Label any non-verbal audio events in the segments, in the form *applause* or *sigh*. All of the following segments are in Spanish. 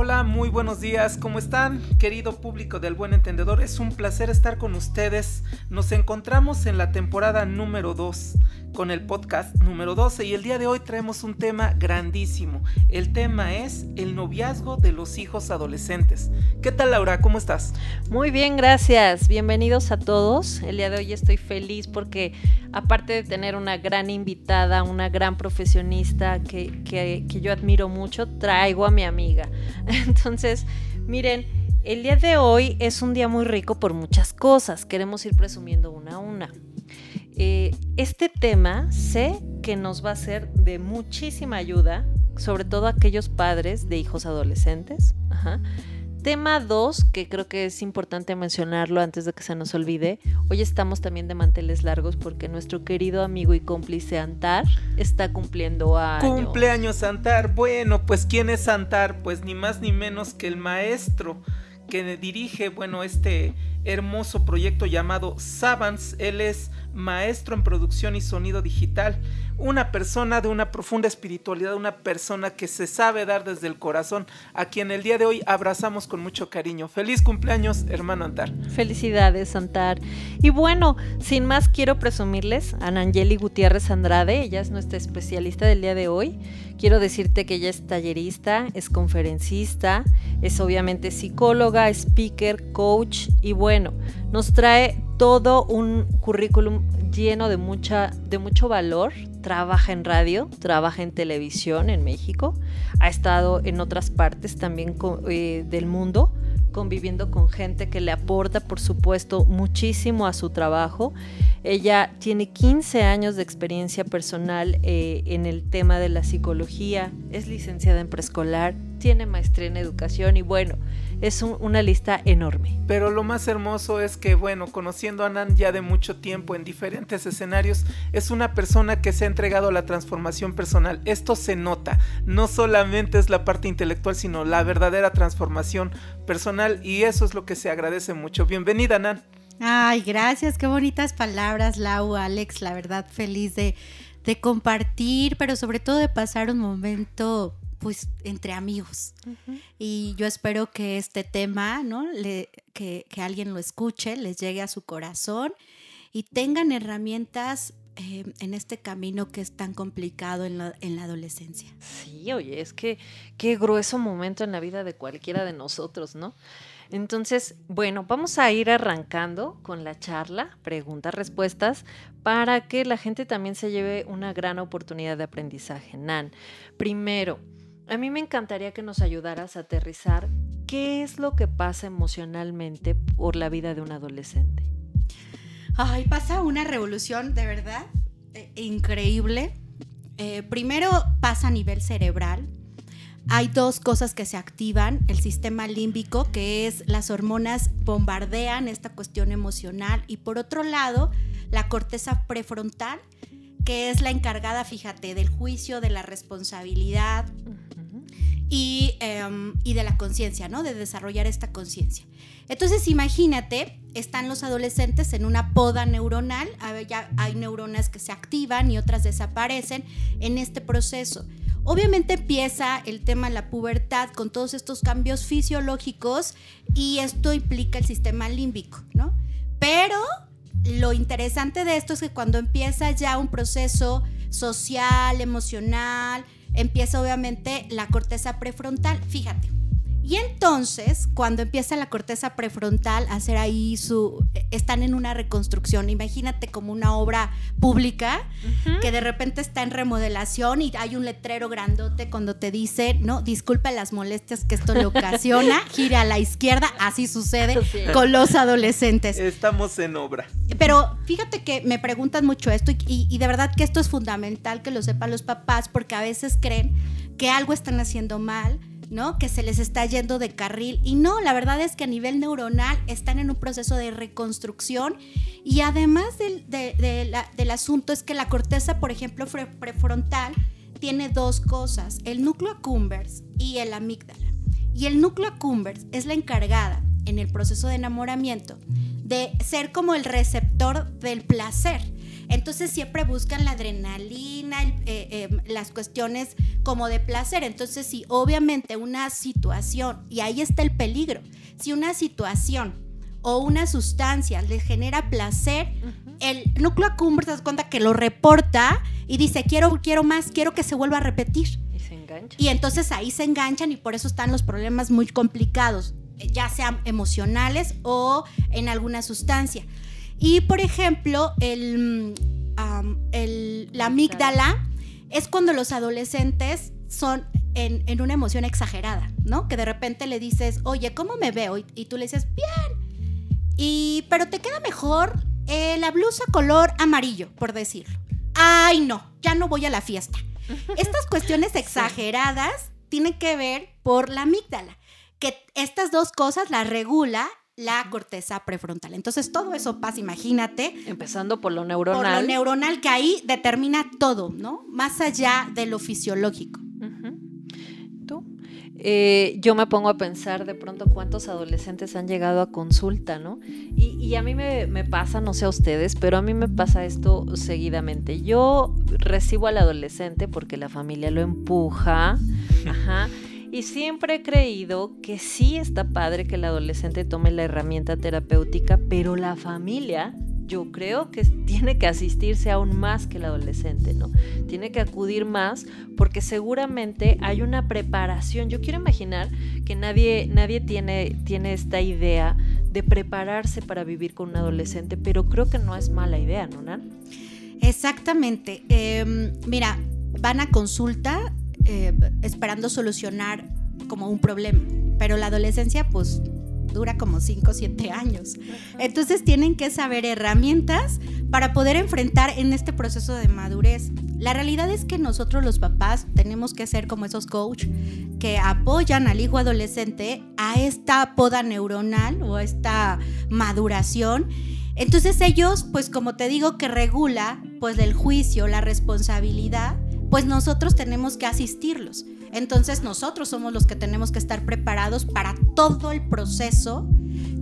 Hola, muy buenos días, ¿cómo están? Querido público del Buen Entendedor, es un placer estar con ustedes. Nos encontramos en la temporada número 2 con el podcast número 12 y el día de hoy traemos un tema grandísimo. El tema es el noviazgo de los hijos adolescentes. ¿Qué tal Laura? ¿Cómo estás? Muy bien, gracias. Bienvenidos a todos. El día de hoy estoy feliz porque aparte de tener una gran invitada, una gran profesionista que, que, que yo admiro mucho, traigo a mi amiga. *laughs* Entonces, miren, el día de hoy es un día muy rico por muchas cosas. Queremos ir presumiendo una a una. Eh, este tema sé que nos va a ser de muchísima ayuda, sobre todo a aquellos padres de hijos adolescentes. Tema 2, que creo que es importante mencionarlo antes de que se nos olvide. Hoy estamos también de manteles largos porque nuestro querido amigo y cómplice Antar está cumpliendo años. Cumpleaños Antar. Bueno, pues ¿quién es Antar? Pues ni más ni menos que el maestro que dirige, bueno, este hermoso proyecto llamado Savants. Él es maestro en producción y sonido digital, una persona de una profunda espiritualidad, una persona que se sabe dar desde el corazón, a quien el día de hoy abrazamos con mucho cariño. Feliz cumpleaños, hermano Antar. Felicidades, Antar. Y bueno, sin más quiero presumirles a Nangeli Gutiérrez Andrade, ella es nuestra especialista del día de hoy. Quiero decirte que ella es tallerista, es conferencista, es obviamente psicóloga, speaker, coach y bueno, nos trae todo un currículum lleno de, mucha, de mucho valor. Trabaja en radio, trabaja en televisión en México, ha estado en otras partes también eh, del mundo conviviendo con gente que le aporta, por supuesto, muchísimo a su trabajo. Ella tiene 15 años de experiencia personal eh, en el tema de la psicología, es licenciada en preescolar, tiene maestría en educación y bueno, es una lista enorme. Pero lo más hermoso es que, bueno, conociendo a Nan ya de mucho tiempo en diferentes escenarios, es una persona que se ha entregado a la transformación personal. Esto se nota, no solamente es la parte intelectual, sino la verdadera transformación personal y eso es lo que se agradece mucho. Bienvenida, Nan. Ay, gracias, qué bonitas palabras, Lau, Alex, la verdad feliz de, de compartir, pero sobre todo de pasar un momento pues entre amigos. Y yo espero que este tema, ¿no? Le, que, alguien lo escuche, les llegue a su corazón y tengan herramientas eh, en este camino que es tan complicado en la, en la, adolescencia. Sí, oye, es que qué grueso momento en la vida de cualquiera de nosotros, ¿no? Entonces, bueno, vamos a ir arrancando con la charla, preguntas, respuestas, para que la gente también se lleve una gran oportunidad de aprendizaje. Nan, primero, a mí me encantaría que nos ayudaras a aterrizar qué es lo que pasa emocionalmente por la vida de un adolescente. Ay, pasa una revolución de verdad eh, increíble. Eh, primero pasa a nivel cerebral. Hay dos cosas que se activan, el sistema límbico, que es las hormonas bombardean esta cuestión emocional, y por otro lado, la corteza prefrontal, que es la encargada, fíjate, del juicio, de la responsabilidad, y, de la conciencia, ¿no? De desarrollar esta conciencia. Entonces, imagínate, están los adolescentes en una poda neuronal, ya hay neuronas que se activan y otras desaparecen en este proceso. Obviamente empieza el tema de la pubertad con todos estos cambios fisiológicos y esto implica el sistema límbico, ¿no? Pero lo interesante de esto es que cuando empieza ya un proceso social, emocional, empieza obviamente la corteza prefrontal. Fíjate, y entonces, cuando empieza la corteza prefrontal a hacer ahí su... Están en una reconstrucción, imagínate como una obra pública que de repente está en remodelación y hay un letrero grandote cuando te dice, no, disculpa las molestias que esto le *laughs* ocasiona, gire a la izquierda, así sucede con los adolescentes. Estamos en obra. Pero fíjate que me preguntan mucho esto y, de verdad que esto es fundamental que lo sepan los papás porque a veces creen que algo están haciendo mal ¿no? Que se les está yendo de carril. Y no, la verdad es que a nivel neuronal están en un proceso de reconstrucción. Y además del, del asunto es que la corteza, por ejemplo, prefrontal, tiene dos cosas, el núcleo accumbens y el amígdala. Y el núcleo accumbens es la encargada en el proceso de enamoramiento de ser como el receptor del placer. Entonces siempre buscan la adrenalina, eh, eh, las cuestiones como de placer. Entonces, si obviamente una situación, y ahí está el peligro, si una situación o una sustancia le genera placer, el núcleo accumbens se das cuenta que lo reporta y dice, quiero, quiero más, quiero que se vuelva a repetir. Y se engancha. Y entonces ahí se enganchan y por eso están los problemas muy complicados, ya sean emocionales o en alguna sustancia. Y por ejemplo, el, um, el- la amígdala es cuando los adolescentes son en, en una emoción exagerada, ¿no? Que de repente le dices, oye, ¿cómo me veo? Y, y tú le dices, bien. Y, pero te queda mejor eh, la blusa color amarillo, por decirlo. Ay, no, ya no voy a la fiesta. *laughs* Estas cuestiones exageradas tienen que ver por la amígdala, que estas dos cosas las regula la corteza prefrontal. Entonces todo eso pasa, imagínate, Empezando por lo por neuronal. lo neuronal que ahí determina todo, ¿no? Más allá de lo fisiológico. ¿Tú? Eh, yo me pongo a pensar de pronto cuántos adolescentes han llegado a consulta, ¿no? Y, y a mí me, me pasa, no sé a ustedes, pero a mí me pasa esto seguidamente. Yo recibo al adolescente porque la familia lo empuja, ajá, y siempre he creído que sí está padre que el adolescente tome la herramienta terapéutica, pero la familia, yo creo que tiene que asistirse aún más que el adolescente, ¿no? Tiene que acudir más porque seguramente hay una preparación. Yo quiero imaginar que nadie, nadie tiene, tiene esta idea de prepararse para vivir con un adolescente, pero creo que no es mala idea, ¿no, Nan? Exactamente. Eh, mira, van a consulta eh, esperando solucionar como un problema, pero la adolescencia pues dura como 5 o 7 años. Entonces tienen que saber herramientas para poder enfrentar en este proceso de madurez. La realidad es que nosotros los papás tenemos que ser como esos coach que apoyan al hijo adolescente a esta poda neuronal o a esta maduración. Entonces ellos, pues como te digo, que regula pues el juicio, la responsabilidad, pues nosotros tenemos que asistirlos. Entonces nosotros somos los que tenemos que estar preparados para todo el proceso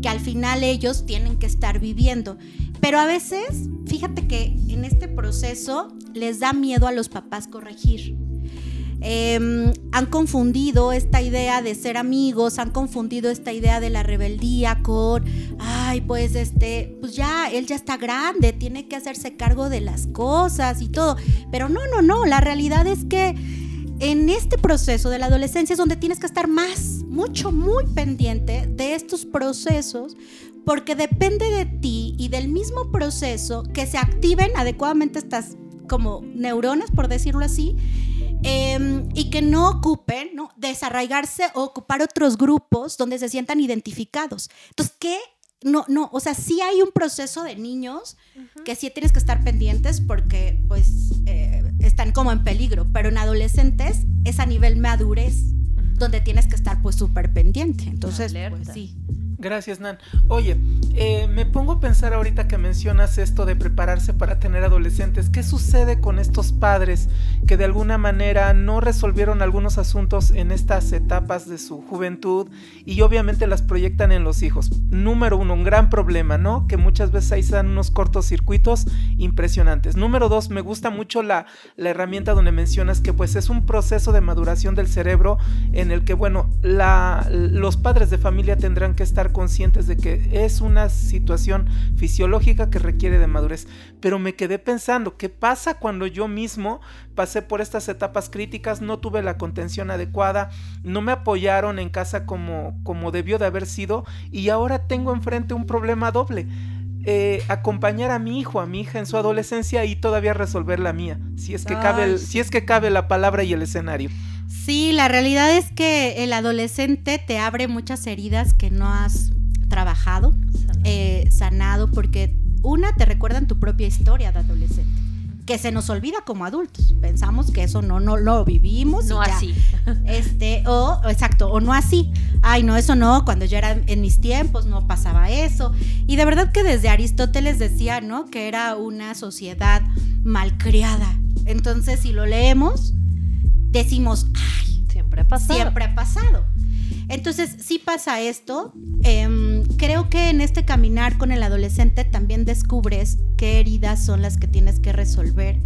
que al final ellos tienen que estar viviendo. Pero a veces, fíjate que en este proceso les da miedo a los papás corregir. Eh, han confundido esta idea de ser amigos, han confundido esta idea de la rebeldía con, ay, pues este, pues ya, él ya está grande, tiene que hacerse cargo de las cosas y todo. Pero no, no, no, la realidad es que en este proceso de la adolescencia es donde tienes que estar más, mucho, muy pendiente de estos procesos, porque depende de ti y del mismo proceso que se activen adecuadamente estas como neuronas, por decirlo así, eh, y que no ocupen, ¿no? Desarraigarse o ocupar otros grupos donde se sientan identificados. Entonces, ¿qué? No, no, o sea, sí hay un proceso de niños que sí tienes que estar pendientes porque, pues, eh, están como en peligro, pero en adolescentes es a nivel madurez donde tienes que estar, pues, súper pendiente. Entonces, pues sí. Gracias, Nan. Oye, eh, me pongo a pensar ahorita que mencionas esto de prepararse para tener adolescentes. ¿Qué sucede con estos padres que de alguna manera no resolvieron algunos asuntos en estas etapas de su juventud y obviamente las proyectan en los hijos? Número uno, un gran problema, ¿no? Que muchas veces ahí se dan unos cortocircuitos impresionantes. Número dos, me gusta mucho la, la herramienta donde mencionas que pues es un proceso de maduración del cerebro en el que, bueno, los padres de familia tendrán que estar conscientes de que es una situación fisiológica que requiere de madurez. Pero me quedé pensando, ¿qué pasa cuando yo mismo pasé por estas etapas críticas, no tuve la contención adecuada, no me apoyaron en casa como, como debió de haber sido y ahora tengo enfrente un problema doble? eh, acompañar a mi hijo, a mi hija en su adolescencia y todavía resolver la mía, si es que cabe, el- si es que cabe la palabra y el escenario. Sí, la realidad es que el adolescente te abre muchas heridas que no has trabajado, eh, sanado, porque una te recuerdan tu propia historia de adolescente, que se nos olvida como adultos. Pensamos que eso no, no lo vivimos. y No ya. así. *laughs* Este, o, exacto, o no así. Ay, no, eso no, cuando yo era en mis tiempos no pasaba eso. Y de verdad que desde Aristóteles decía, ¿no? Que era una sociedad malcriada. Entonces, si lo leemos, decimos, ay, Siempre ha pasado. siempre ha pasado. Entonces, sí pasa esto. Em, creo que en este caminar con el adolescente también descubres qué heridas son las que tienes que resolver.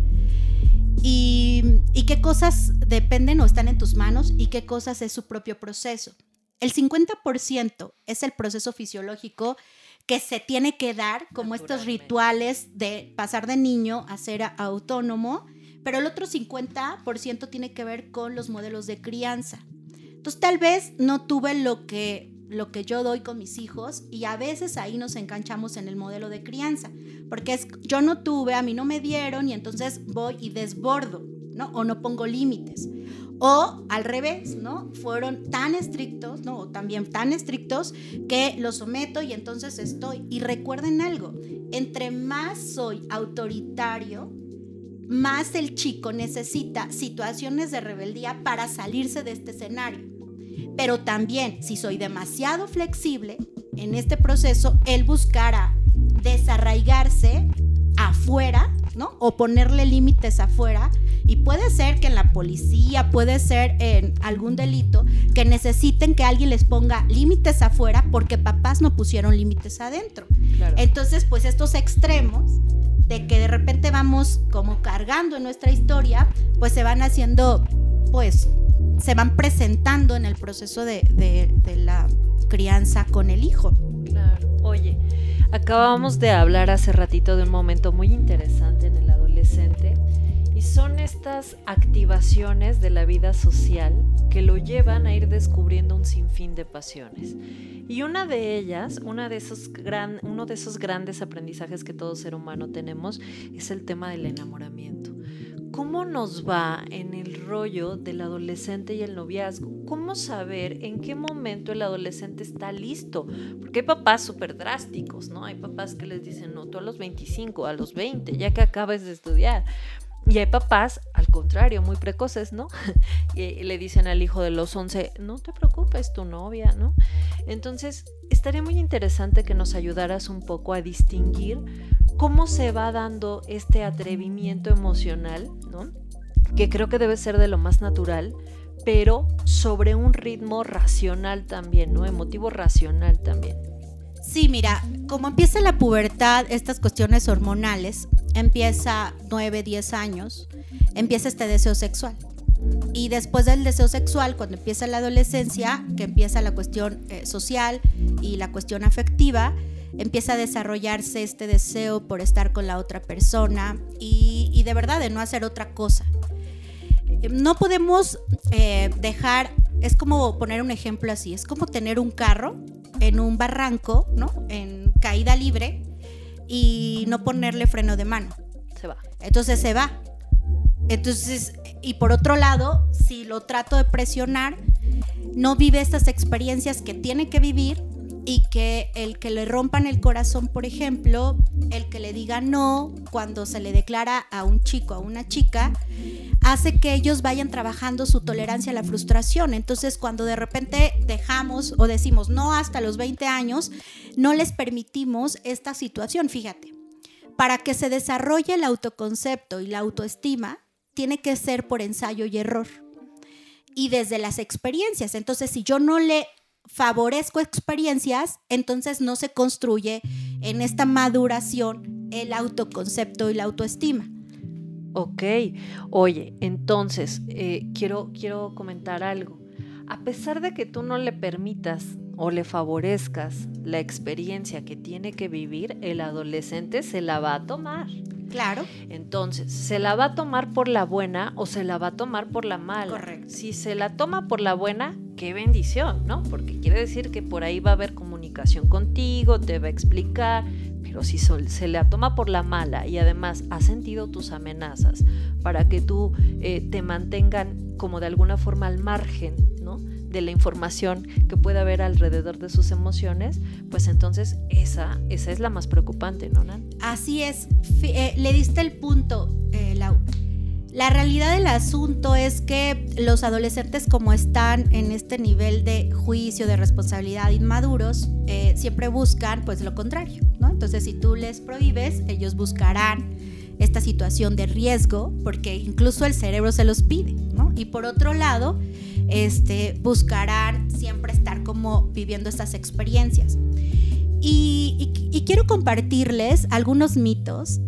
y, y qué cosas dependen o están en tus manos y qué cosas es su propio proceso. El 50% es el proceso fisiológico que se tiene que dar, como estos rituales de pasar de niño a ser autónomo, pero el otro 50% tiene que ver con los modelos de crianza. Entonces tal vez no tuve lo que lo que yo doy con mis hijos y a veces ahí nos enganchamos en el modelo de crianza, porque es yo no tuve, a mí no me dieron y entonces voy y desbordo, ¿no? O no pongo límites. O al revés, ¿no? Fueron tan estrictos, ¿no? O también tan estrictos que los someto y entonces estoy. Y recuerden algo, entre más soy autoritario, más el chico necesita situaciones de rebeldía para salirse de este escenario. Pero también, si soy demasiado flexible en este proceso, él buscará desarraigarse afuera, ¿no? O ponerle límites afuera. Y puede ser que en la policía, puede ser en algún delito, que necesiten que alguien les ponga límites afuera porque papás no pusieron límites adentro. Entonces, pues estos extremos de que de repente vamos como cargando en nuestra historia, pues se van haciendo, pues, se van presentando en el proceso de, de la crianza con el hijo. Claro. Oye, Acabamos de hablar hace ratito de un momento muy interesante en el y son estas activaciones de la vida social que lo llevan a ir descubriendo un sinfín de pasiones. Y una de ellas, una de esos gran, uno de esos grandes aprendizajes que todo ser humano tenemos es el tema del enamoramiento. ¿Cómo nos va en el rollo del adolescente y el noviazgo? ¿Cómo saber en qué momento el adolescente está listo? Porque hay papás súper drásticos, ¿no? Hay papás que les dicen, no, tú a los 25, a los 20, ya que acabes de estudiar. Y hay papás, al contrario, muy precoces, ¿no? *laughs* y le dicen al hijo de los 11, no te preocupes, tu novia, ¿no? Entonces, estaría muy interesante que nos ayudaras un poco a distinguir cómo se va dando este atrevimiento emocional, ¿no? que creo que debe ser de lo más natural, pero sobre un ritmo racional también, ¿no? Emotivo racional también. Sí, mira, como empieza la pubertad, estas cuestiones hormonales, empieza 9, 10 años, empieza este deseo sexual. Y después del deseo sexual, cuando empieza la adolescencia, que empieza la cuestión eh, social y la cuestión afectiva, empieza a desarrollarse este deseo por estar con la otra persona y, de verdad de no hacer otra cosa. No podemos eh, dejar, es como poner un ejemplo así, es como tener un carro en un barranco, ¿no? En caída libre y no ponerle freno de mano. Se va. Entonces se va. Entonces, y por otro lado, si lo trato de presionar, no vive estas experiencias que tiene que vivir y que el que le rompan el corazón, por ejemplo, el que le diga no cuando se le declara a un chico, a una chica, hace que ellos vayan trabajando su tolerancia a la frustración. Entonces, cuando de repente dejamos o decimos no hasta los 20 años, no les permitimos esta situación, fíjate. Para que se desarrolle el autoconcepto y la autoestima, tiene que ser por ensayo y error y desde las experiencias. Entonces, si yo no le favorezco experiencias, entonces no se construye en esta maduración el autoconcepto y la autoestima. Ok, oye, entonces eh, quiero, quiero comentar algo. A pesar de que tú no le permitas o le favorezcas la experiencia que tiene que vivir, el adolescente se la va a tomar. Claro. Entonces, ¿se la va a tomar por la buena o se la va a tomar por la mala? Correcto. Si se la toma por la buena, qué bendición, ¿no? Porque quiere decir que por ahí va a haber comunicación contigo, te va a explicar, pero si se la toma por la mala y además ha sentido tus amenazas para que tú eh, te mantengan como de alguna forma al margen, ¿no? De la información que puede haber alrededor de sus emociones, pues entonces esa, esa es la más preocupante, ¿no, Nan? Así es, eh, le diste el punto, eh, Lau. La realidad del asunto es que los adolescentes como están en este nivel de juicio, de responsabilidad inmaduros, eh, siempre buscan pues lo contrario, ¿no? Entonces si tú les prohíbes, ellos buscarán esta situación de riesgo porque incluso el cerebro se los pide, ¿no? Y por otro lado, este, buscarán siempre estar como viviendo estas experiencias. Y, quiero compartirles algunos mitos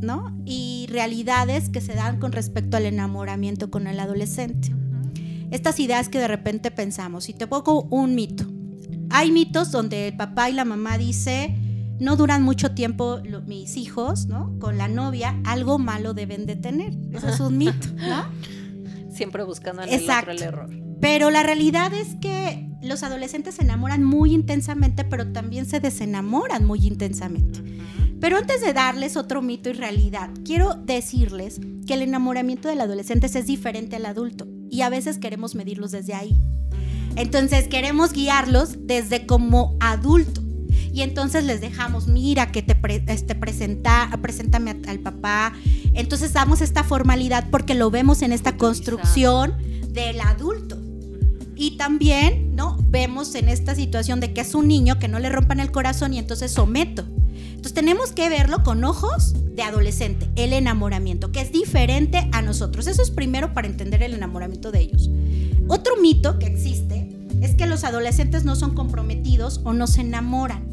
¿no? Y realidades que se dan con respecto al enamoramiento con el adolescente. Estas ideas que de repente pensamos, y te pongo un mito. Hay mitos donde el papá y la mamá dice, no duran mucho tiempo mis hijos, ¿no? Con la novia, algo malo deben de tener. Eso es un mito, ¿no? *laughs* Siempre buscando en el otro el error. Pero la realidad es que los adolescentes se enamoran muy intensamente, pero también se desenamoran muy intensamente. Pero antes de darles otro mito y realidad, quiero decirles que el enamoramiento del adolescente es diferente al adulto y a veces queremos medirlos desde ahí. Entonces queremos guiarlos desde como adulto y entonces les dejamos, mira, que te este, presenta, preséntame al papá. Entonces damos esta formalidad porque lo vemos en esta construcción del adulto. Y también, ¿no? Vemos en esta situación de que es un niño que no le rompan el corazón y entonces someto. Entonces tenemos que verlo con ojos de adolescente, el enamoramiento, que es diferente a nosotros. Eso es primero para entender el enamoramiento de ellos. Otro mito que existe es que los adolescentes no son comprometidos o no se enamoran.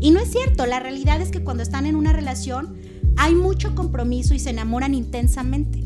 Y no es cierto, la realidad es que cuando están en una relación hay mucho compromiso y se enamoran intensamente.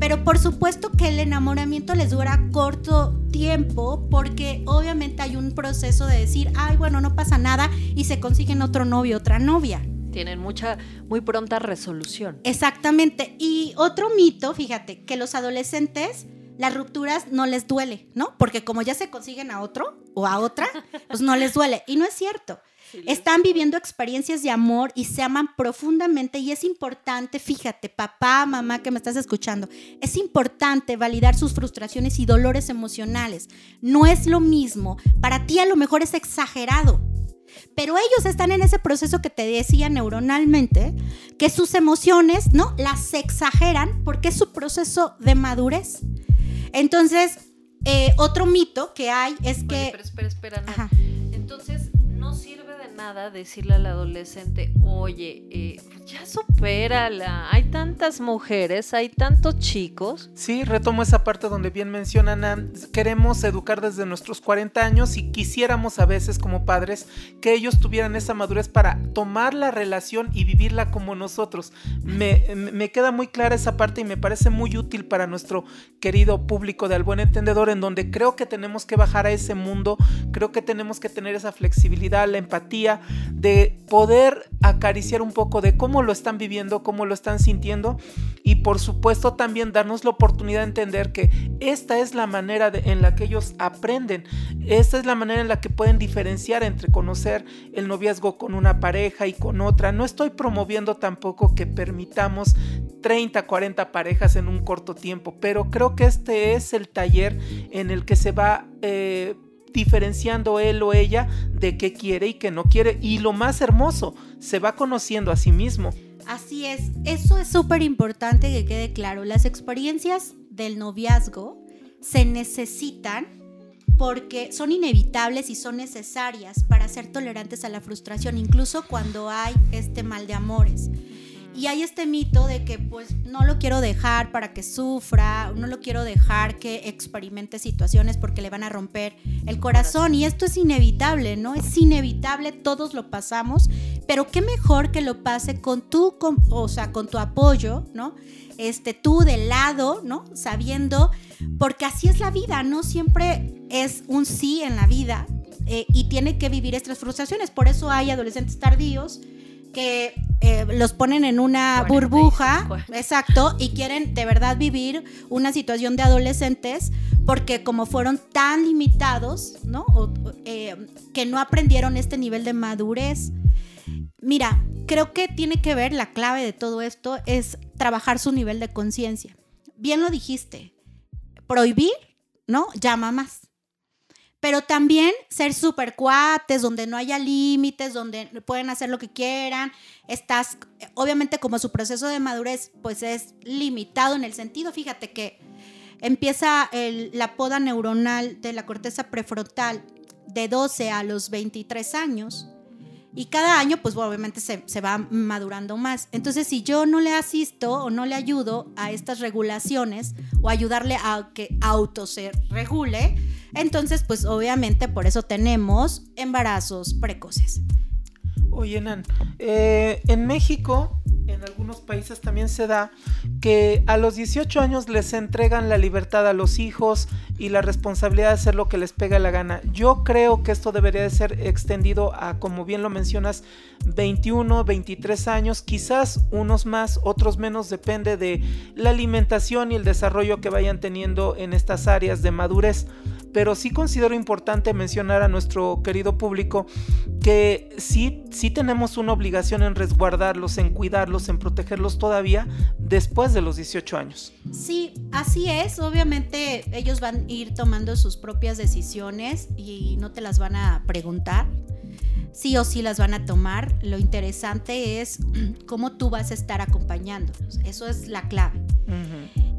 Pero por supuesto que el enamoramiento les dura corto tiempo porque obviamente hay un proceso de decir, ay, bueno, no pasa nada y se consiguen otro novio, otra novia. Tienen mucha, muy pronta resolución. Exactamente. Y otro mito, fíjate, que los adolescentes las rupturas no les duele, ¿no? Porque como ya se consiguen a otro o a otra, pues no les duele. Y no es cierto. Están viviendo experiencias de amor y se aman profundamente y es importante, fíjate, papá, mamá que me estás escuchando, es importante validar sus frustraciones y dolores emocionales. No es lo mismo, para ti a lo mejor es exagerado, pero ellos están en ese proceso que te decía neuronalmente, que sus emociones, ¿no? Las exageran porque es su proceso de madurez. Entonces, eh, otro mito que hay es que... espera, espera, espera. Entonces, no sirve nada decirle al adolescente, oye, eh, ya supérala, hay tantas mujeres, hay tantos chicos. Sí, retomo esa parte donde bien mencionan, queremos educar desde nuestros 40 años y quisiéramos a veces como padres que ellos tuvieran esa madurez para tomar la relación y vivirla como nosotros. Me, me queda muy clara esa parte y me parece muy útil para nuestro querido público de Al Buen Entendedor, en donde creo que tenemos que bajar a ese mundo, creo que tenemos que tener esa flexibilidad, la empatía, de poder acariciar un poco de cómo lo están viviendo, cómo lo están sintiendo y por supuesto también darnos la oportunidad de entender que esta es la manera en la que ellos aprenden, esta es la manera en la que pueden diferenciar entre conocer el noviazgo con una pareja y con otra. No estoy promoviendo tampoco que permitamos 30, 40 parejas en un corto tiempo, pero creo que este es el taller en el que se va... Eh, diferenciando él o ella de qué quiere y qué no quiere. Y lo más hermoso, se va conociendo a sí mismo. Así es, eso es súper importante que quede claro. Las experiencias del noviazgo se necesitan porque son inevitables y son necesarias para ser tolerantes a la frustración, incluso cuando hay este mal de amores. Y hay este mito de que pues no lo quiero dejar para que sufra, no lo quiero dejar que experimente situaciones porque le van a romper el corazón. Y esto es inevitable, ¿no? Es inevitable, todos lo pasamos, pero qué mejor que lo pase con tu, o sea, con tu apoyo, ¿no? Este, tú de lado, ¿no? Sabiendo, porque así es la vida, no siempre es un sí en la vida eh, y tiene que vivir estas frustraciones. Por eso hay adolescentes tardíos que eh, los ponen en una burbuja, exacto, y quieren de verdad vivir una situación de adolescentes porque como fueron tan limitados, ¿no? Eh, que no aprendieron este nivel de madurez. Mira, creo que tiene que ver la clave de todo esto es trabajar su nivel de conciencia. Bien lo dijiste, prohibir, ¿no? Llama más pero también ser súper cuates, donde no haya límites, donde pueden hacer lo que quieran. Estás, obviamente como su proceso de madurez, pues es limitado en el sentido, fíjate que empieza la poda neuronal de la corteza prefrontal de 12 a los 23 años. Y cada año, pues obviamente se, se, va madurando más. Entonces, si yo no le asisto o no le ayudo a estas regulaciones o ayudarle a que auto se regule, entonces, pues obviamente por eso tenemos embarazos precoces. Oye, Nan, eh, en México, en algunos países también se da que a los 18 años les entregan la libertad a los hijos y la responsabilidad de hacer lo que les pega la gana. Yo creo que esto debería de ser extendido a, como bien lo mencionas, 21, 23 años, quizás unos más, otros menos, depende de la alimentación y el desarrollo que vayan teniendo en estas áreas de madurez pero sí considero importante mencionar a nuestro querido público que sí, sí tenemos una obligación en resguardarlos, en cuidarlos, en protegerlos todavía después de los 18 años. Sí, así es. Obviamente ellos van a ir tomando sus propias decisiones y no te las van a preguntar. Sí o sí las van a tomar. Lo interesante es *clears throat* cómo tú vas a estar acompañándolos. Eso es la clave.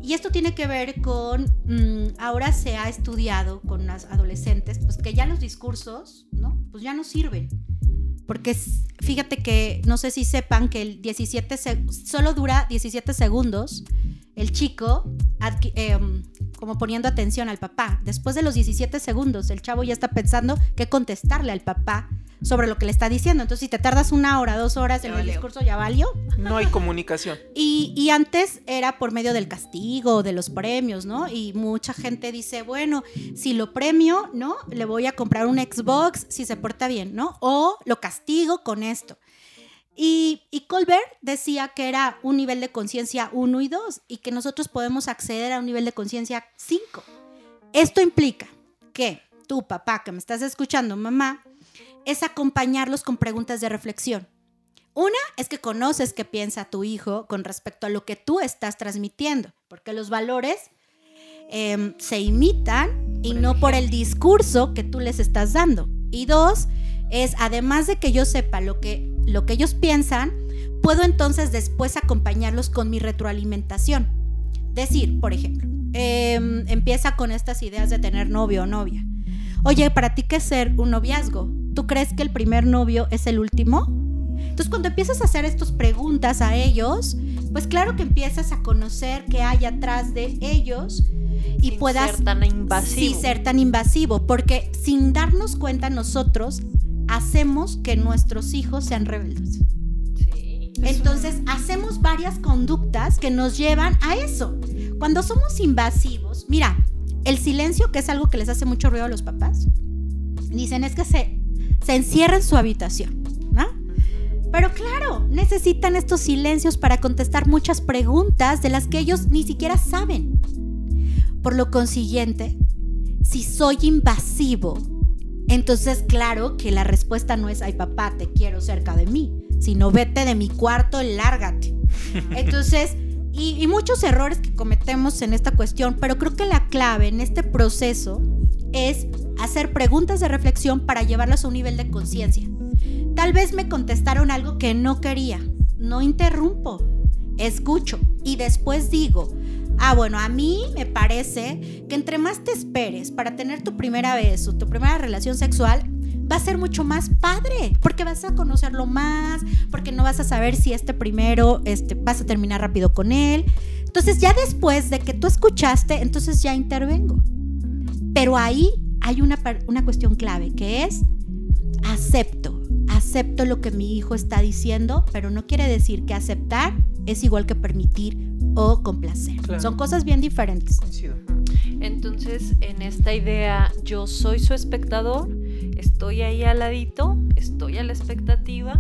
Y esto tiene que ver con, mm, ahora se ha estudiado con las adolescentes, pues que ya los discursos, ¿no? Pues ya no sirven. Porque fíjate que, no sé si sepan que el 17, solo dura 17 segundos el chico em, como poniendo atención al papá. Después de los 17 segundos, el chavo ya está pensando qué contestarle al papá sobre lo que le está diciendo. Entonces, si te tardas una hora, dos horas en el discurso, ya valió. No hay comunicación. *laughs* y, y, antes era por medio del castigo, de los premios, ¿no? Y mucha gente dice, bueno, si lo premio, ¿no? Le voy a comprar un Xbox si se porta bien, ¿no? O lo castigo con esto. Y, Colbert decía que era un nivel de conciencia 1 y 2 y que nosotros podemos acceder a un nivel de conciencia 5. Esto implica que tu papá que me estás escuchando, mamá, es acompañarlos con preguntas de reflexión. Una es que conoces qué piensa tu hijo con respecto a lo que tú estás transmitiendo, porque los valores em, se imitan y no por el discurso que tú les estás dando. Y dos, es además de que yo sepa lo que, lo que ellos piensan, puedo entonces después acompañarlos con mi retroalimentación. Decir, por ejemplo, em, empieza con estas ideas de tener novio o novia. Oye, ¿para ti qué es ser un noviazgo? ¿Tú crees que el primer novio es el último? Entonces, cuando empiezas a hacer estas preguntas a ellos, pues claro que empiezas a conocer qué hay atrás de ellos y sin puedas ser tan invasivo. Sí, ser tan invasivo, porque sin darnos cuenta nosotros hacemos que nuestros hijos sean rebeldes. Sí. Entonces, hacemos varias conductas que nos llevan a eso. Cuando somos invasivos, mira, el silencio, que es algo que les hace mucho ruido a los papás, dicen es que se, se encierra en su habitación, ¿no? Pero claro, necesitan estos silencios para contestar muchas preguntas de las que ellos ni siquiera saben. Por lo consiguiente, si soy invasivo, entonces claro que la respuesta no es, ay papá, te quiero cerca de mí, sino vete de mi cuarto, lárgate. *laughs* Entonces, y, muchos errores que cometemos en esta cuestión, pero creo que la clave en este proceso es hacer preguntas de reflexión para llevarlos a un nivel de conciencia. Tal vez me contestaron algo que no quería. No interrumpo, escucho y después digo, ah, bueno, a mí me parece que entre más te esperes para tener tu primera vez o tu primera relación sexual, va a ser mucho más padre, porque vas a conocerlo más, porque no vas a saber si este primero este, vas a terminar rápido con él. Entonces ya después de que tú escuchaste, entonces ya intervengo. Pero ahí hay una, una cuestión clave, que es acepto, acepto lo que mi hijo está diciendo, pero no quiere decir que aceptar es igual que permitir o complacer. Son cosas bien diferentes. Entonces, en esta idea, yo soy su espectador, estoy ahí al ladito, estoy a la expectativa,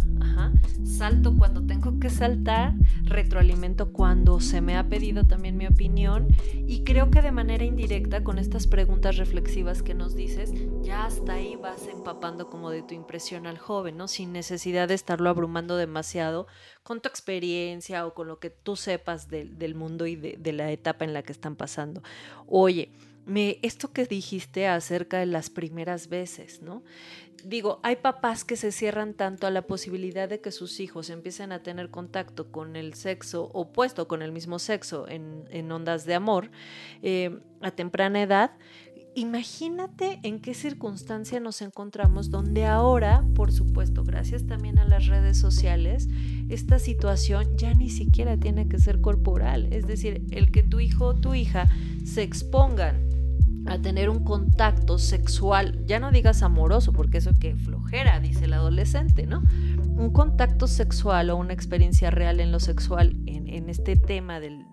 salto cuando tengo que saltar, retroalimento cuando se me ha pedido también mi opinión y creo que de manera indirecta con estas preguntas reflexivas que nos dices, ya hasta ahí vas empapando como de tu impresión al joven, ¿no? Sin necesidad de estarlo abrumando demasiado con tu experiencia o con lo que tú sepas del mundo y de, de la etapa en la que están pasando. Oye, me, esto que dijiste acerca de las primeras veces, ¿no? Digo, hay papás que se cierran tanto a la posibilidad de que sus hijos empiecen a tener contacto con el sexo opuesto, con el mismo sexo en, ondas de amor eh, a temprana edad. Imagínate en qué circunstancia nos encontramos donde ahora, por supuesto, gracias también a las redes sociales, esta situación ya ni siquiera tiene que ser corporal. Es decir, el que tu hijo o tu hija se expongan a tener un contacto sexual, ya no digas amoroso, porque eso que flojera, dice el adolescente, ¿no? un contacto sexual o una experiencia real en lo sexual, en, este tema del,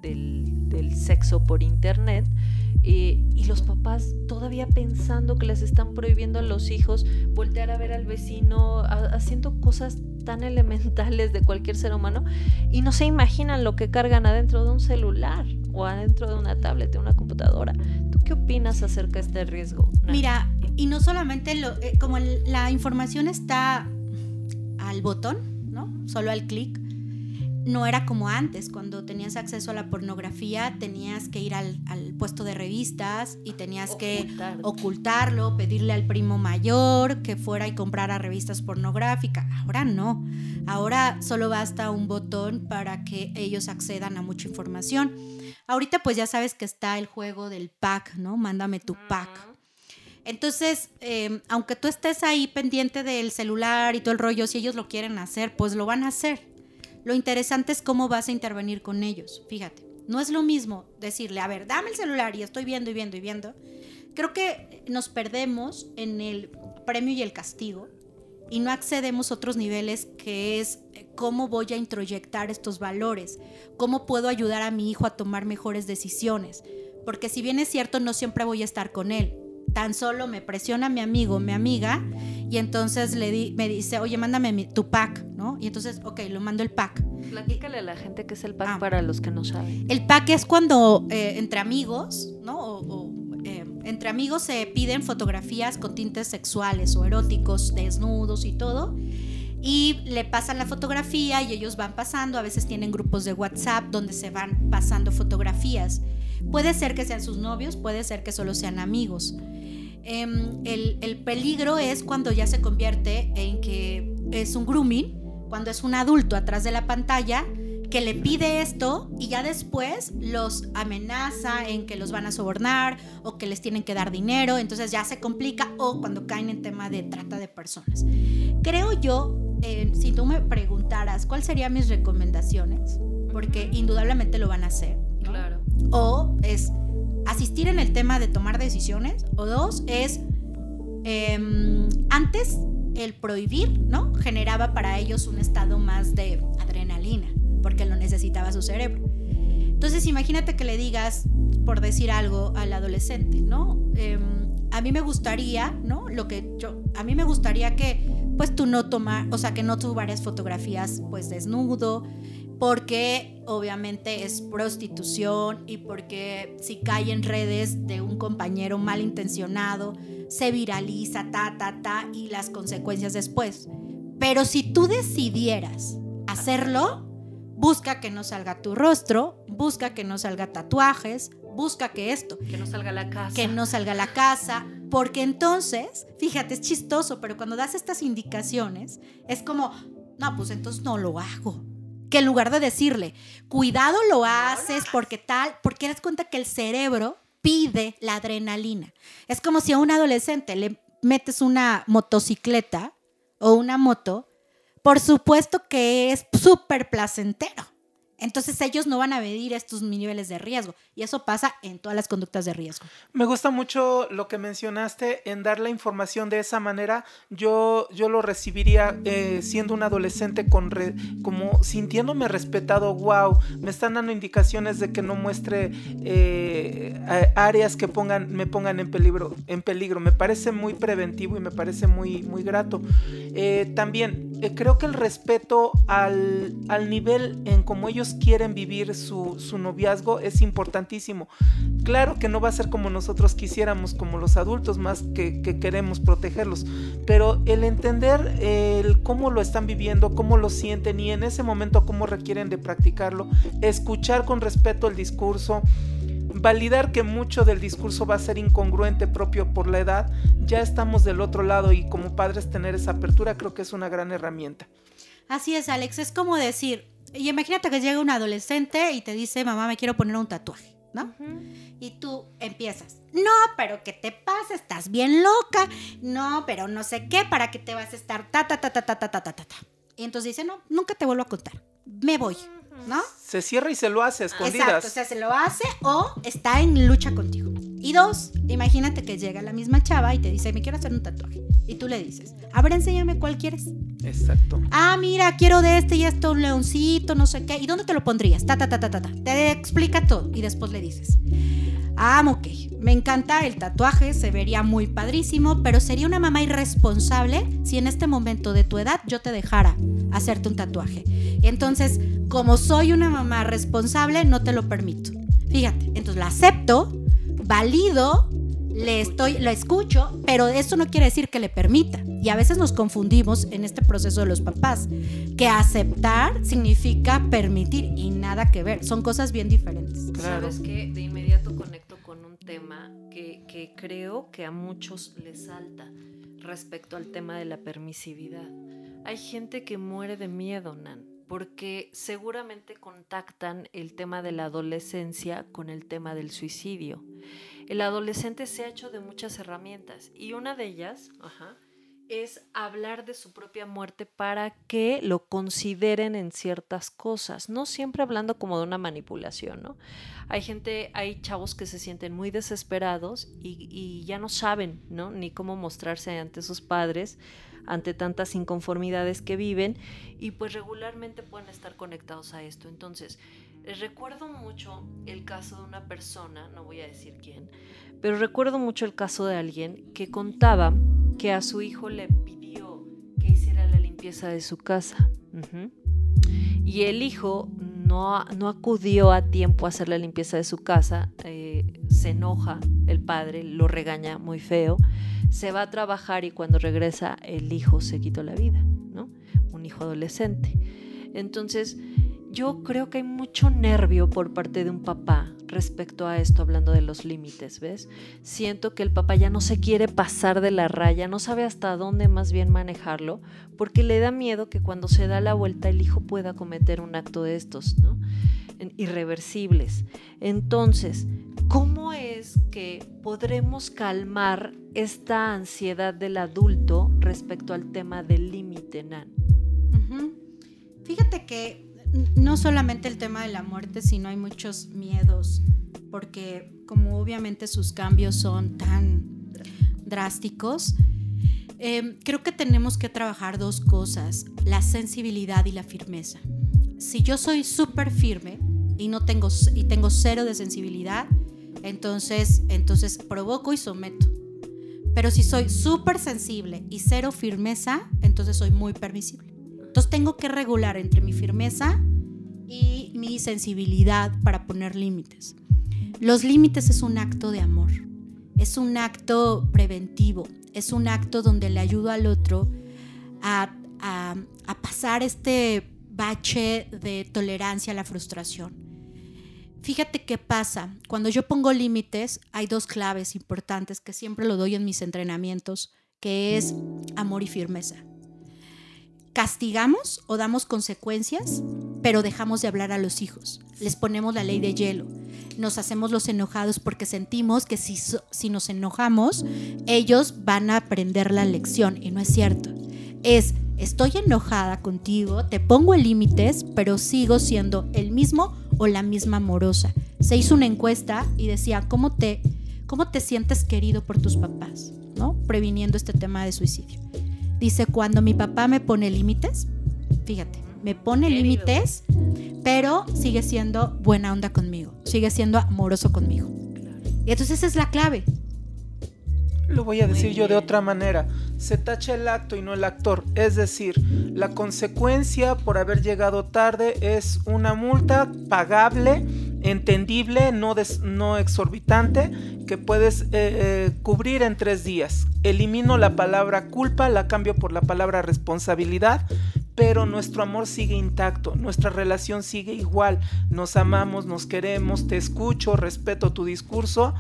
sexo por internet, eh, y los papás todavía pensando que les están prohibiendo a los hijos voltear a ver al vecino haciendo cosas tan *laughs* elementales de cualquier ser humano y no se imaginan lo que cargan adentro de un celular o adentro de una tablet, de una computadora. ¿Tú qué opinas acerca de este riesgo? Mira, y no solamente lo, eh, como la información está al botón, ¿no? Solo al clic. No era como antes, cuando tenías acceso a la pornografía, tenías que ir al, puesto de revistas y tenías que ocultarlo, pedirle al primo mayor que fuera y comprara revistas pornográficas. Ahora no, ahora solo basta un botón para que ellos accedan a mucha información. Ahorita pues ya sabes que está el juego del pack, ¿no? Mándame tu pack. Entonces, em, aunque tú estés ahí pendiente del celular y todo el rollo, si ellos lo quieren hacer, pues lo van a hacer. Lo interesante es cómo vas a intervenir con ellos. Fíjate, no es lo mismo decirle, a ver, dame el celular y estoy viendo y viendo y viendo. Creo que nos perdemos en el premio y el castigo y no accedemos a otros niveles que es eh, cómo voy a introyectar estos valores, cómo puedo ayudar a mi hijo a tomar mejores decisiones. Porque si bien es cierto, no siempre voy a estar con él tan solo me presiona mi amigo, mi amiga, y entonces le di, me dice, oye, mándame tu pack, ¿no? Y entonces, ok, lo mando el pack. Platícale a la gente qué es el pack ah. para los que no saben. El pack es cuando eh, entre amigos, ¿no? O, eh, entre amigos se piden fotografías con tintes sexuales o eróticos, desnudos y todo. Y le pasan la fotografía y ellos van pasando, a veces tienen grupos de WhatsApp donde se van pasando fotografías. Puede ser que sean sus novios, puede ser que solo sean amigos. Em, el, peligro es cuando ya se convierte en que es un grooming, cuando es un adulto atrás de la pantalla que le pide esto y ya después los amenaza en que los van a sobornar o que les tienen que dar dinero, entonces ya se complica o cuando caen en tema de trata de personas. Creo yo, eh, si tú me preguntaras cuáles serían mis recomendaciones, porque indudablemente lo van a hacer. Claro. O es asistir en el tema de tomar decisiones. O dos, es em, antes el prohibir, ¿no? Generaba para ellos un estado más de adrenalina, porque lo necesitaba su cerebro. Entonces imagínate que le digas, por decir algo, al adolescente, ¿no? Em, a mí me gustaría, ¿no? Lo que yo, a mí me gustaría que, pues tú no tomar, o sea, que no varias fotografías, pues desnudo, porque obviamente es prostitución y porque si cae en redes de un compañero malintencionado, se viraliza, ta, ta, ta, y las consecuencias después. Pero si tú decidieras hacerlo, busca que no salga tu rostro, busca que no salga tatuajes, busca que esto. Que no salga la casa. Que no salga la casa. Porque entonces, fíjate, es chistoso, pero cuando das estas indicaciones, es como, no, pues entonces no lo hago que en lugar de decirle, cuidado lo haces porque tal, porque das cuenta que el cerebro pide la adrenalina. Es como si a un adolescente le metes una motocicleta o una moto, por supuesto que es súper placentero. Entonces ellos no van a medir estos niveles de riesgo y eso pasa en todas las conductas de riesgo. Me gusta mucho lo que mencionaste en dar la información de esa manera. Yo, yo lo recibiría eh, siendo un adolescente con como sintiéndome respetado. Wow, me están dando indicaciones de que no muestre eh, áreas que pongan, me pongan en peligro, en peligro. Me parece muy preventivo y me parece muy, muy grato. Eh, también creo que el respeto al, al nivel en como ellos quieren vivir su, noviazgo es importantísimo. Claro que no va a ser como nosotros quisiéramos, como los adultos, más que, queremos protegerlos, pero el entender el cómo lo están viviendo, cómo lo sienten y en ese momento cómo requieren de practicarlo, escuchar con respeto el discurso, validar que mucho del discurso va a ser incongruente propio por la edad, ya estamos del otro lado y como padres tener esa apertura creo que es una gran herramienta. Así es, Alex, es como decir, y imagínate que llega un adolescente y te dice, mamá, me quiero poner un tatuaje, ¿no? Y tú empiezas, no, pero ¿qué te pasa? Estás bien loca, no, pero no sé qué, ¿para qué te vas a estar? Ta, ta, ta, ta, ta, ta, ta, ta. Y entonces dice, no, nunca te vuelvo a contar, me voy, ¿no? Se cierra y se lo hace escondidas. Exacto, o sea, se lo hace o está en lucha contigo. Y dos, imagínate que llega la misma chava y te dice, me quiero hacer un tatuaje. Y tú le dices, a ver, enséñame cuál quieres. Exacto. Ah, mira, quiero de este y esto, un leoncito, no sé qué. ¿Y dónde te lo pondrías? Ta, ta, ta, ta, ta, ta. Te explica todo. Y después le dices, ah, ok, me encanta el tatuaje, se vería muy padrísimo, pero sería una mamá irresponsable si en este momento de tu edad yo te dejara hacerte un tatuaje. Entonces, como soy una mamá responsable, no te lo permito. Fíjate, entonces la acepto, valido, le estoy, lo escucho, pero eso no quiere decir que le permita. Y a veces nos confundimos en este proceso de los papás, que aceptar significa permitir y nada que ver. Son cosas bien diferentes. Claro. Sabes que de inmediato conecto con un tema que, que creo que a muchos les salta respecto al tema de la permisividad. Hay gente que muere de miedo, Nan porque seguramente contactan el tema de la adolescencia con el tema del suicidio. El adolescente se ha hecho de muchas herramientas y una de ellas es hablar de su propia muerte para que lo consideren en ciertas cosas, no siempre hablando como de una manipulación, ¿no? Hay gente, hay chavos que se sienten muy desesperados y, y ya no saben, ¿no? Ni cómo mostrarse ante sus padres ante tantas inconformidades que viven y pues regularmente pueden estar conectados a esto. Entonces, recuerdo mucho el caso de una persona, no voy a decir quién, pero recuerdo mucho el caso de alguien que contaba que a su hijo le pidió que hiciera la limpieza de su casa. Y el hijo no, no, acudió a tiempo a hacer la limpieza de su casa, eh, se enoja el padre, lo regaña muy feo se va a trabajar y cuando regresa el hijo se quitó la vida, ¿no? Un hijo adolescente. Entonces, yo creo que hay mucho nervio por parte de un papá respecto a esto, hablando de los límites, ¿ves? Siento que el papá ya no se quiere pasar de la raya, no sabe hasta dónde más bien manejarlo, porque le da miedo que cuando se da la vuelta el hijo pueda cometer un acto de estos, ¿no? Irreversibles. Entonces, ¿cómo es que podremos calmar esta ansiedad del adulto respecto al tema del límite, Nan? Fíjate que no solamente el tema de la muerte, sino hay muchos miedos, porque como obviamente sus cambios son tan drásticos, eh, creo que tenemos que trabajar dos cosas, la sensibilidad y la firmeza. Si yo soy súper firme y no tengo y tengo cero de sensibilidad, entonces, entonces provoco y someto. Pero si soy súper sensible y cero firmeza, entonces soy muy permisible. Entonces tengo que regular entre mi firmeza y mi sensibilidad para poner límites. Los límites es un acto de amor, es un acto preventivo, es un acto donde le ayudo al otro a, a pasar este bache de tolerancia a la frustración. Fíjate qué pasa. Cuando yo pongo límites, hay dos claves importantes que siempre lo doy en mis entrenamientos, que es amor y firmeza. Castigamos o damos consecuencias, pero dejamos de hablar a los hijos. Les ponemos la ley de hielo. Nos hacemos los enojados porque sentimos que si, si nos enojamos, ellos van a aprender la lección. Y no es cierto. Es estoy enojada contigo, te pongo límites, pero sigo siendo el mismo o la misma amorosa. Se hizo una encuesta y decía, ¿cómo te, cómo te sientes querido por tus papás? ¿No? Previniendo este tema de suicidio. Dice, cuando mi papá me pone límites, fíjate, me pone límites, pero sigue siendo buena onda conmigo, sigue siendo amoroso conmigo. Y entonces esa es la clave. Lo voy a decir yo de otra manera. Se tacha el acto y no el actor. Es decir, la consecuencia por haber llegado tarde es una multa pagable, entendible, no, no exorbitante, que puedes eh, eh, cubrir en tres días. Elimino la palabra culpa, la cambio por la palabra responsabilidad pero nuestro amor sigue intacto, nuestra relación sigue igual, nos amamos, nos queremos, te escucho, respeto tu discurso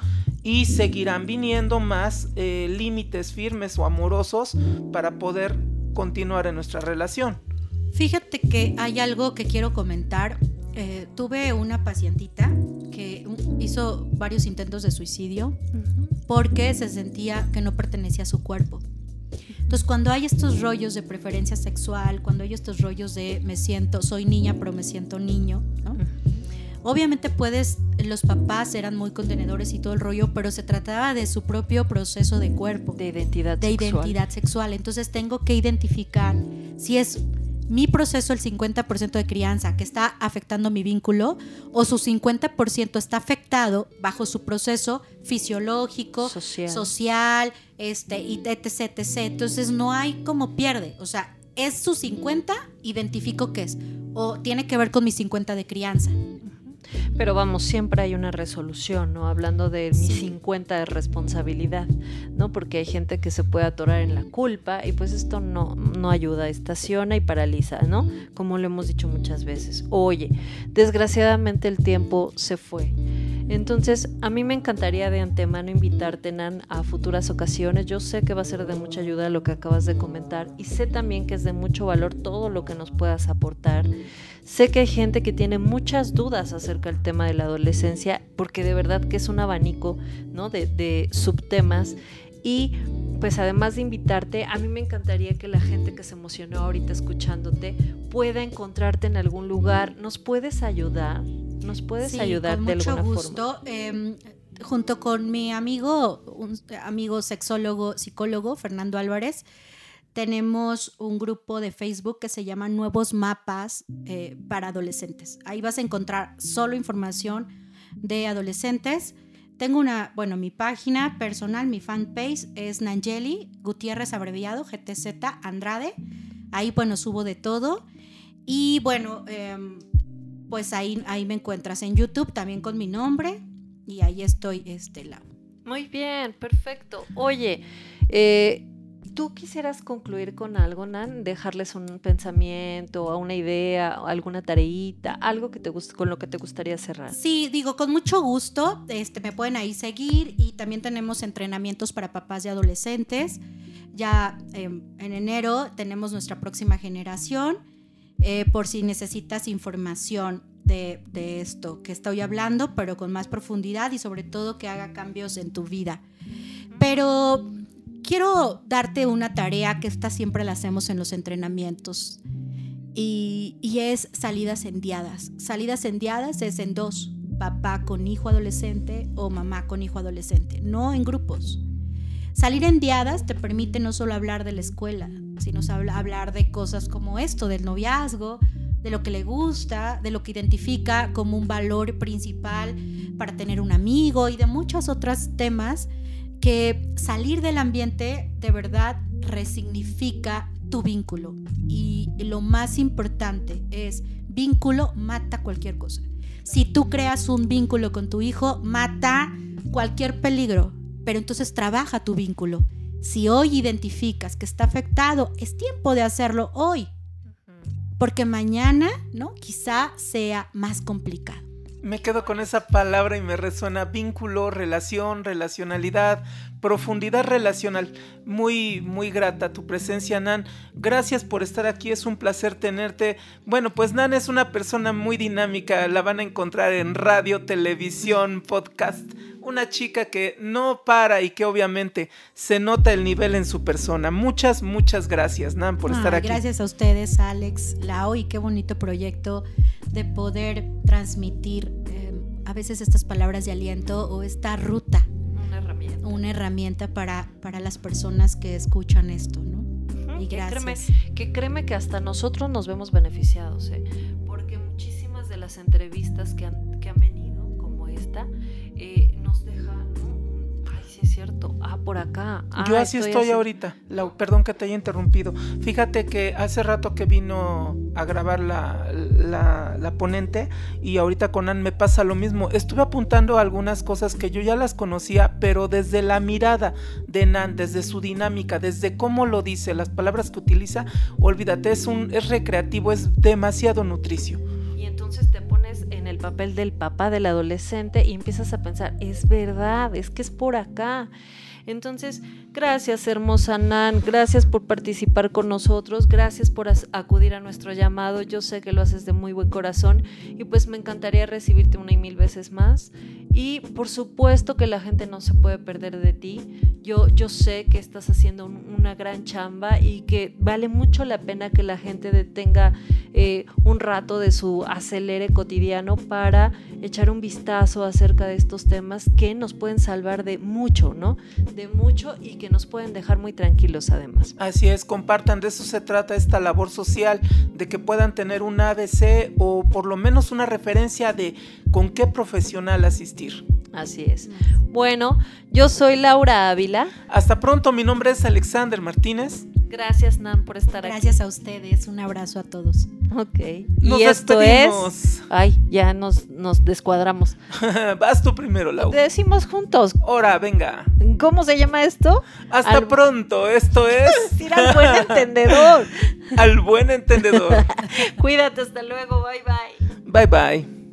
y seguirán viniendo más eh, límites firmes o amorosos para poder continuar en nuestra relación. Fíjate que hay algo que quiero comentar. Eh, tuve una pacientita que hizo varios intentos de suicidio porque se sentía que no pertenecía a su cuerpo. Entonces, cuando hay estos rollos de preferencia sexual, cuando hay estos rollos de me siento, soy niña, pero me siento niño, Obviamente puedes, los papás eran muy contenedores y todo el rollo, pero se trataba de su propio proceso de cuerpo. De identidad de sexual. identidad sexual. Entonces tengo que identificar si es mi proceso el 50% de crianza que está afectando mi vínculo o su 50% está afectado bajo su proceso fisiológico, Social. social, este, y etc, etc. Entonces no hay como pierde. O sea, es su 50, identifico qué es. O tiene que ver con mi 50 de crianza. Pero vamos, siempre hay una resolución, ¿no? Hablando de mi Sí. 50 de responsabilidad, ¿no? Porque hay gente que se puede atorar en la culpa y pues esto no, no ayuda, estaciona y paraliza, ¿no? Como lo hemos dicho muchas veces. Oye, desgraciadamente el tiempo se fue. Entonces, a mí me encantaría de antemano invitarte, Nan, a futuras ocasiones. Yo sé que va a ser de mucha ayuda lo que acabas de comentar y sé también que es de mucho valor todo lo que nos puedas aportar. Sé que hay gente que tiene muchas dudas acerca del tema de la adolescencia, porque de verdad que es un abanico ¿no? de, de subtemas. Y pues además de invitarte, a mí me encantaría que la gente que se emocionó ahorita escuchándote pueda encontrarte en algún lugar. ¿Nos puedes ayudar? ¿Nos puedes Sí, ayudar con de mucho alguna gusto. forma? Eh, junto con mi amigo, un amigo sexólogo, psicólogo, Fernando Álvarez, tenemos un grupo de Facebook que se llama Nuevos Mapas eh, para Adolescentes. Ahí vas a encontrar solo información de adolescentes. Tengo una, bueno, mi página personal, mi fanpage es Nangeli Gutiérrez abreviado, GTZ Andrade. Ahí, bueno, subo de todo. Y bueno, em, pues ahí, ahí me encuentras en YouTube también con mi nombre. Y ahí estoy, este, Lau. Muy bien, perfecto. Oye, eh, ¿tú quisieras concluir con algo, Nan? Dejarles un pensamiento, una idea, alguna tareita, algo que te con lo que te gustaría cerrar. Sí, digo, con mucho gusto. Este, me pueden ahí seguir y también tenemos entrenamientos para papás y adolescentes. Ya em, en enero tenemos nuestra próxima generación. eh, por si necesitas información de, de esto que estoy hablando, pero con más profundidad y sobre todo que haga cambios en tu vida. Pero quiero darte una tarea que esta siempre la hacemos en los entrenamientos y, y es salidas endiadas. Salidas endiadas es en dos, papá con hijo adolescente o mamá con hijo adolescente, no en grupos. Salir endiadas te permite no solo hablar de la escuela, sino hablar de cosas como esto, del noviazgo, de lo que le gusta, de lo que identifica como un valor principal para tener un amigo y de muchos otros temas que salir del ambiente de verdad resignifica tu vínculo. Y lo más importante es, vínculo mata cualquier cosa. Si tú creas un vínculo con tu hijo, mata cualquier peligro, pero entonces trabaja tu vínculo. Si hoy identificas que está afectado, es tiempo de hacerlo hoy, porque mañana, ¿no? Quizá sea más complicado. Me quedo con esa palabra y me resuena vínculo, relación, relacionalidad, profundidad relacional. Muy, muy grata tu presencia, Nan. Gracias por estar aquí, es un placer tenerte. Bueno, pues Nan es una persona muy dinámica, la van a encontrar en radio, televisión, podcast. Una chica que no para y que obviamente se nota el nivel en su persona. Muchas, muchas gracias, Nan, por estar aquí. Gracias a ustedes, Alex, Lau, y qué bonito proyecto de poder transmitir eh, a veces estas palabras de aliento o esta ruta, Una herramienta. una herramienta para, para las personas que escuchan esto, ¿no? Y que gracias. créeme, que créeme que hasta nosotros nos vemos beneficiados, ¿eh? porque muchísimas de las entrevistas que han, que han venido, como esta, eh, nos dejan, ¿no? Ay, sí es cierto, ah, por acá. Yo ah, así estoy así". ahorita. Lau, perdón que te haya interrumpido. Fíjate que hace rato que vino a grabar la, la, la ponente y ahorita con Ann me pasa lo mismo. Estuve apuntando algunas cosas que yo ya las conocía, pero desde la mirada de Nan, desde su dinámica, desde cómo lo dice, las palabras que utiliza, olvídate, es, un, es recreativo, es demasiado nutricio. Y entonces te el papel del papá del adolescente y empiezas a pensar, es verdad, es que es por acá. Entonces, gracias hermosa Nan, gracias por participar con nosotros, gracias por acudir a nuestro llamado, yo sé que lo haces de muy buen corazón y pues me encantaría recibirte una y mil veces más. Y por supuesto que la gente no se puede perder de ti, yo, yo sé que estás haciendo un- una gran chamba y que vale mucho la pena que la gente detenga eh, un rato de su acelere cotidiano para echar un vistazo acerca de estos temas que nos pueden salvar de mucho, ¿no? De mucho y que nos pueden dejar muy tranquilos además. Así es, compartan, de eso se trata esta labor social, de que puedan tener un ABC o por lo menos una referencia de con qué profesional asistir. Así es. Bueno, yo soy Laura Ávila. Hasta pronto, mi nombre es Alexander Martínez. Gracias, Nan, por estar Gracias aquí. Gracias a ustedes. Un abrazo a todos. Ok. Nos y esto despedimos. es. Ay, ya nos, nos descuadramos. *laughs* Vas tú primero, Lau. Decimos juntos. Ahora, venga. ¿Cómo se llama esto? Hasta Al- pronto. Esto es *laughs* Decir al buen entendedor. *laughs* al buen entendedor. Cuídate, hasta luego. Bye bye. Bye bye.